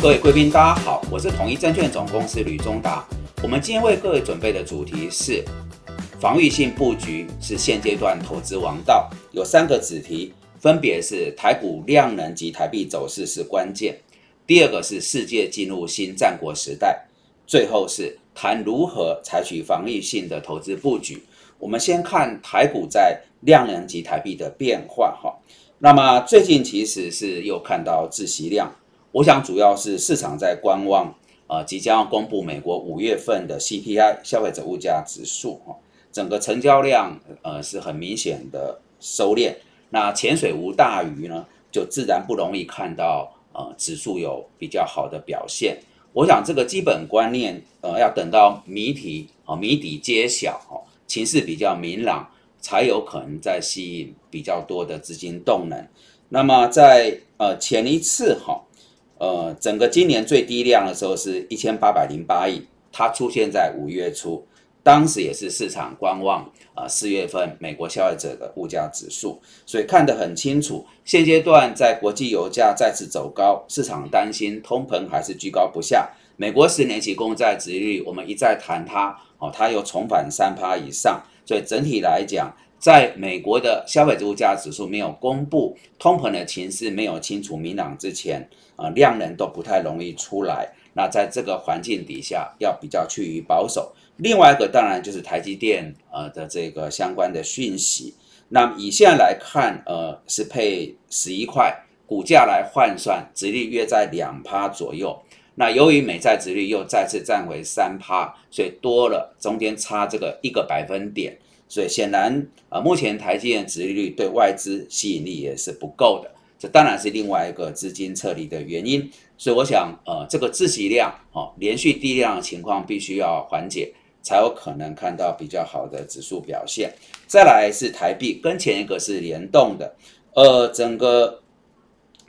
各位贵宾，大家好，我是统一证券总公司吕中达。我们今天为各位准备的主题是防御性布局是现阶段投资王道，有三个子题，分别是台股量能及台币走势是关键，第二个是世界进入新战国时代，最后是谈如何采取防御性的投资布局。我们先看台股在量能及台币的变化哈。那么最近其实是又看到自息量。我想主要是市场在观望，呃，即将要公布美国五月份的 CPI 消费者物价指数，哈，整个成交量呃是很明显的收敛。那潜水无大鱼呢，就自然不容易看到呃指数有比较好的表现。我想这个基本观念，呃，要等到谜题啊谜底揭晓，哈，情势比较明朗，才有可能再吸引比较多的资金动能。那么在呃前一次哈。呃，整个今年最低量的时候是一千八百零八亿，它出现在五月初，当时也是市场观望啊，四月份美国消费者的物价指数，所以看得很清楚。现阶段在国际油价再次走高，市场担心通膨还是居高不下。美国十年期公债殖利率，我们一再谈它哦，它又重返三趴以上，所以整体来讲。在美国的消费者物价指数没有公布，通膨的情势没有清楚明朗之前，啊，量能都不太容易出来。那在这个环境底下，要比较趋于保守。另外一个当然就是台积电呃的这个相关的讯息。那以现在来看，呃，是配十一块，股价来换算，殖利率在两趴左右。那由于美债殖率又再次站回三趴，所以多了中间差这个一个百分点。所以显然，啊，目前台积电殖利率对外资吸引力也是不够的，这当然是另外一个资金撤离的原因。所以我想，呃，这个自息量，哦，连续低量的情况必须要缓解，才有可能看到比较好的指数表现。再来是台币，跟前一个是联动的，呃，整个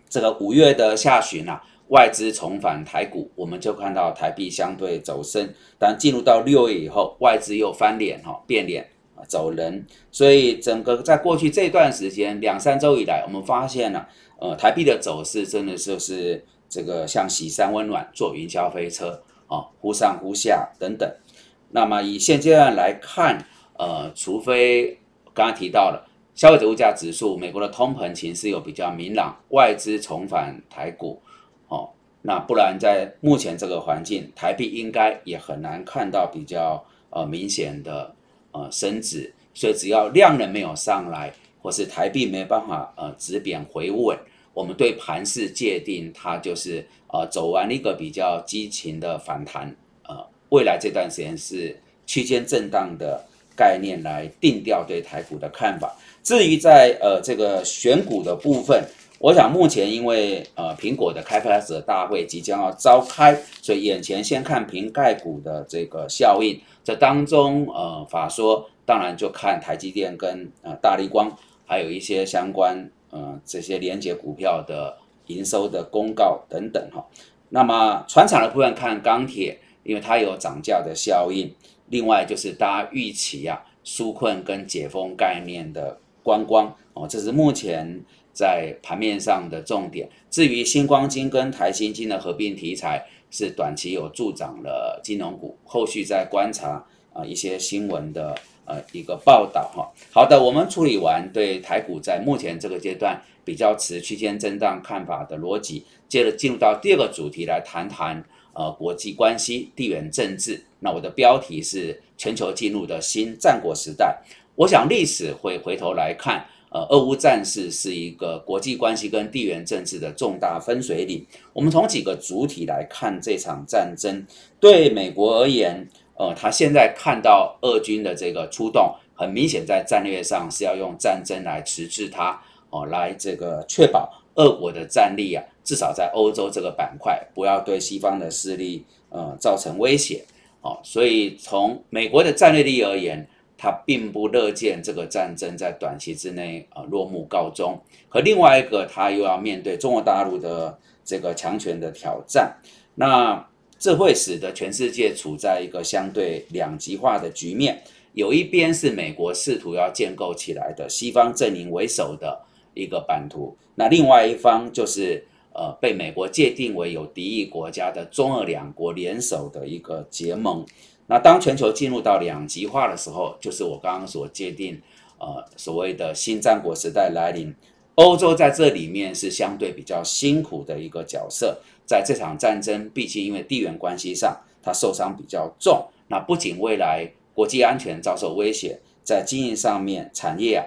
这个五月的下旬啊，外资重返台股，我们就看到台币相对走升，但进入到六月以后，外资又翻脸，哈，变脸。走人，所以整个在过去这段时间两三周以来，我们发现了，呃，台币的走势真的就是这个像喜山温暖，坐云霄飞车啊，忽上忽下等等。那么以现阶段来看，呃，除非刚刚提到了消费者物价指数，美国的通膨情势有比较明朗，外资重返台股，哦，那不然在目前这个环境，台币应该也很难看到比较呃明显的。呃，升值，所以只要量能没有上来，或是台币没办法呃止贬回稳，我们对盘势界定它就是呃走完一个比较激情的反弹，呃，未来这段时间是区间震荡的概念来定调对台股的看法。至于在呃这个选股的部分。我想目前因为呃苹果的开发者大会即将要召开，所以眼前先看瓶盖股的这个效应。这当中呃法说当然就看台积电跟呃大力光，还有一些相关呃这些连接股票的营收的公告等等哈。那么船厂的部分看钢铁，因为它有涨价的效应。另外就是大家预期啊纾困跟解封概念的观光哦，这是目前。在盘面上的重点，至于星光金跟台新金的合并题材，是短期有助长了金融股，后续再观察啊一些新闻的呃一个报道哈。好的，我们处理完对台股在目前这个阶段比较持区间震荡看法的逻辑，接着进入到第二个主题来谈谈呃国际关系、地缘政治。那我的标题是全球进入的新战国时代，我想历史会回头来看。呃，俄乌战事是一个国际关系跟地缘政治的重大分水岭。我们从几个主体来看这场战争。对美国而言，呃，他现在看到俄军的这个出动，很明显在战略上是要用战争来迟滞它，哦，来这个确保俄国的战力啊，至少在欧洲这个板块不要对西方的势力呃造成威胁。哦，所以从美国的战略力而言。他并不乐见这个战争在短期之内呃落幕告终，和另外一个他又要面对中国大陆的这个强权的挑战，那这会使得全世界处在一个相对两极化的局面，有一边是美国试图要建构起来的西方阵营为首的一个版图，那另外一方就是。呃被美国界定为有敌意国家的中俄两国联手的一个结盟。那当全球进入到两极化的时候，就是我刚刚所界定，呃，所谓的新战国时代来临。欧洲在这里面是相对比较辛苦的一个角色，在这场战争，毕竟因为地缘关系上，它受伤比较重。那不仅未来国际安全遭受威胁，在经营上面，产业啊，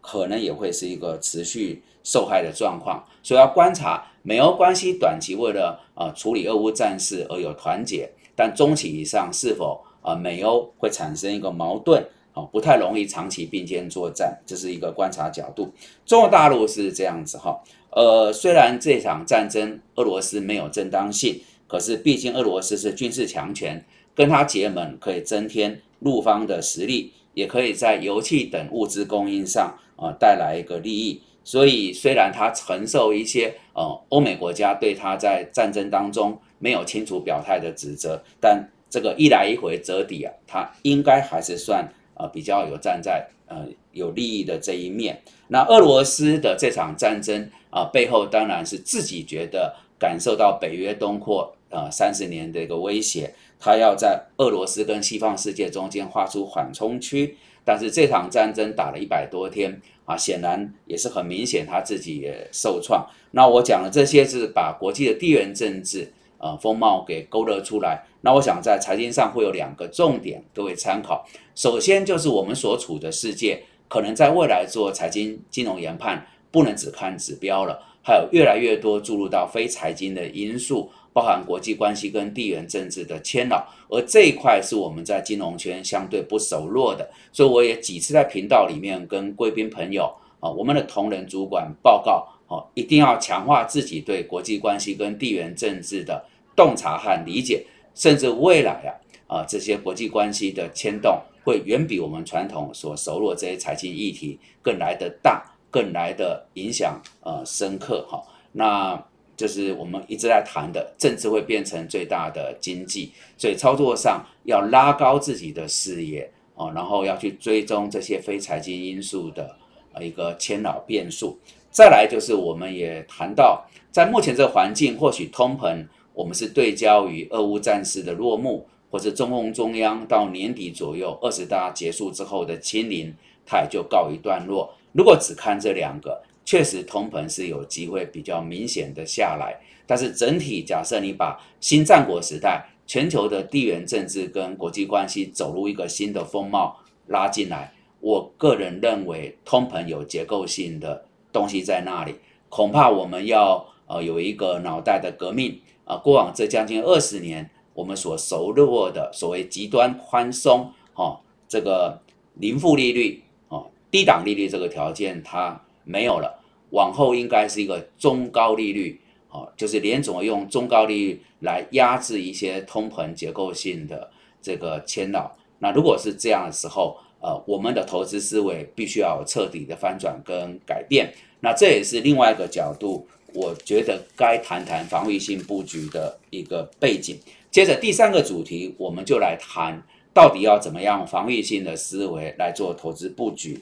可能也会是一个持续受害的状况。所以要观察美欧关系短期为了呃处理俄乌战事而有团结。但中期以上是否啊美欧会产生一个矛盾啊不太容易长期并肩作战，这是一个观察角度。中国大陆是这样子哈，呃虽然这场战争俄罗斯没有正当性，可是毕竟俄罗斯是军事强权，跟他结盟可以增添陆方的实力，也可以在油气等物资供应上啊带来一个利益。所以虽然他承受一些呃欧美国家对他在战争当中。没有清楚表态的指责，但这个一来一回折抵啊，他应该还是算呃比较有站在呃有利益的这一面。那俄罗斯的这场战争啊背后当然是自己觉得感受到北约东扩呃三十年的一个威胁，他要在俄罗斯跟西方世界中间画出缓冲区。但是这场战争打了一百多天啊，显然也是很明显他自己也受创。那我讲的这些是把国际的地缘政治。呃，风貌给勾勒出来。那我想在财经上会有两个重点，各位参考。首先就是我们所处的世界，可能在未来做财经金融研判，不能只看指标了，还有越来越多注入到非财经的因素，包含国际关系跟地缘政治的牵扰。而这一块是我们在金融圈相对不熟络的，所以我也几次在频道里面跟贵宾朋友啊，我们的同仁主管报告，哦，一定要强化自己对国际关系跟地缘政治的。洞察和理解，甚至未来啊啊这些国际关系的牵动，会远比我们传统所熟络这些财经议题更来得大，更来的影响呃深刻哈。那就是我们一直在谈的，政治会变成最大的经济，所以操作上要拉高自己的视野哦，然后要去追踪这些非财经因素的呃一个牵扰变数。再来就是我们也谈到，在目前这个环境，或许通膨。我们是对焦于俄乌战事的落幕，或者中共中央到年底左右二十大结束之后的清零，它也就告一段落。如果只看这两个，确实通膨是有机会比较明显的下来。但是整体假设你把新战国时代全球的地缘政治跟国际关系走入一个新的风貌拉进来，我个人认为通膨有结构性的东西在那里，恐怕我们要呃有一个脑袋的革命。啊，过往这将近二十年，我们所熟络的所谓极端宽松，哦，这个零负利率，低档利率这个条件它没有了，往后应该是一个中高利率，哦，就是联总用中高利率来压制一些通膨结构性的这个牵扰。那如果是这样的时候，呃，我们的投资思维必须要彻底的翻转跟改变。那这也是另外一个角度。我觉得该谈谈防御性布局的一个背景。接着第三个主题，我们就来谈到底要怎么样防御性的思维来做投资布局。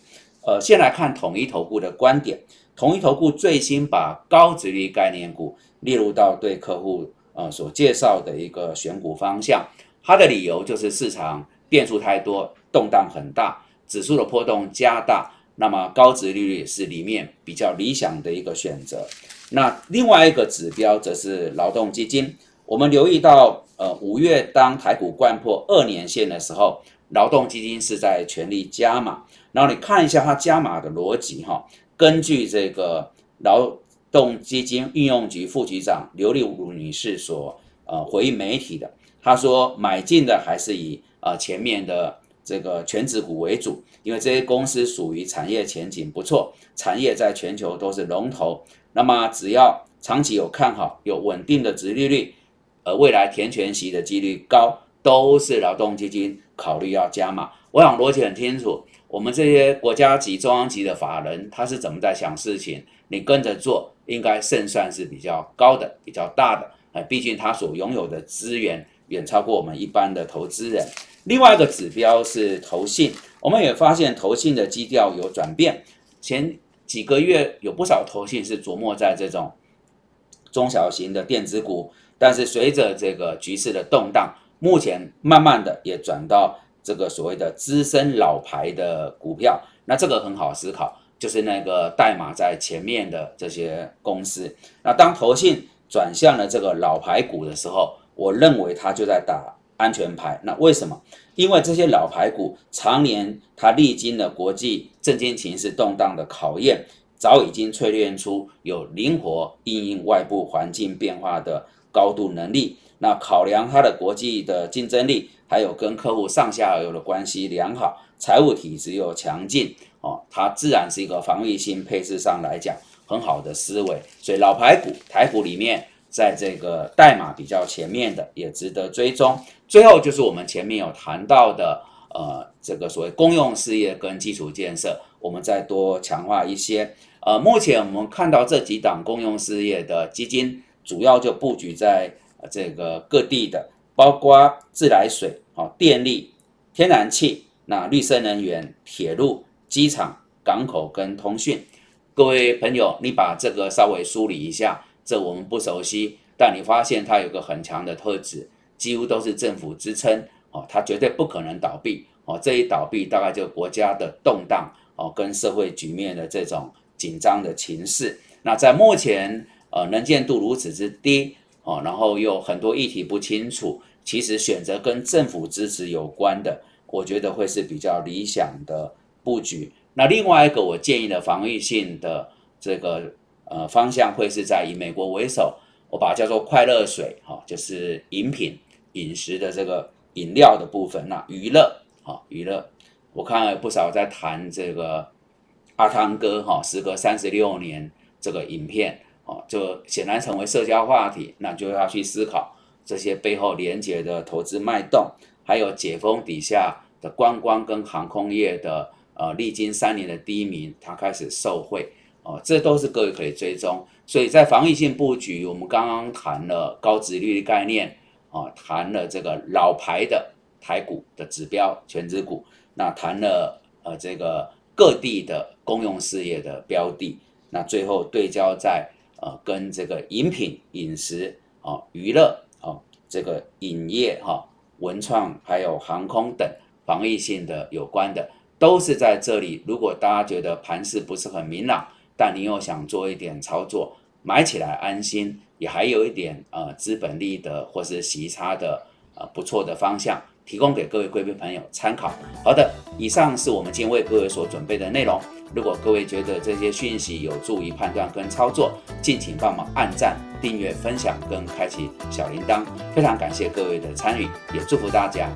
呃，先来看统一投顾的观点。统一投顾最新把高值率概念股列入到对客户呃所介绍的一个选股方向。它的理由就是市场变数太多，动荡很大，指数的波动加大，那么高值利率是里面比较理想的一个选择。那另外一个指标则是劳动基金。我们留意到，呃，五月当台股贯破二年线的时候，劳动基金是在全力加码。然后你看一下它加码的逻辑，哈，根据这个劳动基金运用局副局长刘丽茹女士所呃回应媒体的，她说买进的还是以呃前面的这个全指股为主，因为这些公司属于产业前景不错，产业在全球都是龙头。那么只要长期有看好、有稳定的值利率，呃未来填全息的几率高，都是劳动基金考虑要加码。我想逻辑很清楚，我们这些国家级、中央级的法人，他是怎么在想事情？你跟着做，应该胜算是比较高的、比较大的。哎，毕竟他所拥有的资源远超过我们一般的投资人。另外一个指标是投信，我们也发现投信的基调有转变。前几个月有不少投信是琢磨在这种中小型的电子股，但是随着这个局势的动荡，目前慢慢的也转到这个所谓的资深老牌的股票。那这个很好思考，就是那个代码在前面的这些公司。那当投信转向了这个老牌股的时候，我认为它就在打安全牌。那为什么？因为这些老牌股常年它历经了国际政经情势动荡的考验。早已经淬炼出有灵活应应外部环境变化的高度能力。那考量它的国际的竞争力，还有跟客户上下游的关系良好，财务体质又强劲，哦，它自然是一个防御性配置上来讲很好的思维。所以老牌股、台股里面，在这个代码比较前面的，也值得追踪。最后就是我们前面有谈到的，呃，这个所谓公用事业跟基础建设，我们再多强化一些。呃，目前我们看到这几档公用事业的基金，主要就布局在这个各地的，包括自来水、哦电力、天然气、那绿色能源、铁路、机场、港口跟通讯。各位朋友，你把这个稍微梳理一下，这我们不熟悉，但你发现它有个很强的特质，几乎都是政府支撑，哦，它绝对不可能倒闭，哦，这一倒闭大概就国家的动荡，哦，跟社会局面的这种。紧张的情势，那在目前呃能见度如此之低哦，然后又很多议题不清楚，其实选择跟政府支持有关的，我觉得会是比较理想的布局。那另外一个我建议的防御性的这个呃方向会是在以美国为首，我把它叫做快乐水哈，就是饮品饮食的这个饮料的部分。那娱乐哈娱乐，我看了不少在谈这个。阿汤哥哈，时隔三十六年，这个影片哦，就显然成为社交话题。那就要去思考这些背后连接的投资脉动，还有解封底下的观光跟航空业的呃，历经三年的低迷，它开始受惠哦，这都是各位可以追踪。所以在防御性布局，我们刚刚谈了高值率的概念啊，谈了这个老牌的台股的指标全指股，那谈了呃这个。各地的公用事业的标的，那最后对焦在呃跟这个饮品、饮食啊、娱乐啊、这个影业哈、文创还有航空等防疫性的有关的，都是在这里。如果大家觉得盘势不是很明朗，但你又想做一点操作，买起来安心，也还有一点呃资本利得或是息差的呃不错的方向。提供给各位贵宾朋友参考。好的，以上是我们今天为各位所准备的内容。如果各位觉得这些讯息有助于判断跟操作，敬请帮忙按赞、订阅、分享跟开启小铃铛。非常感谢各位的参与，也祝福大家。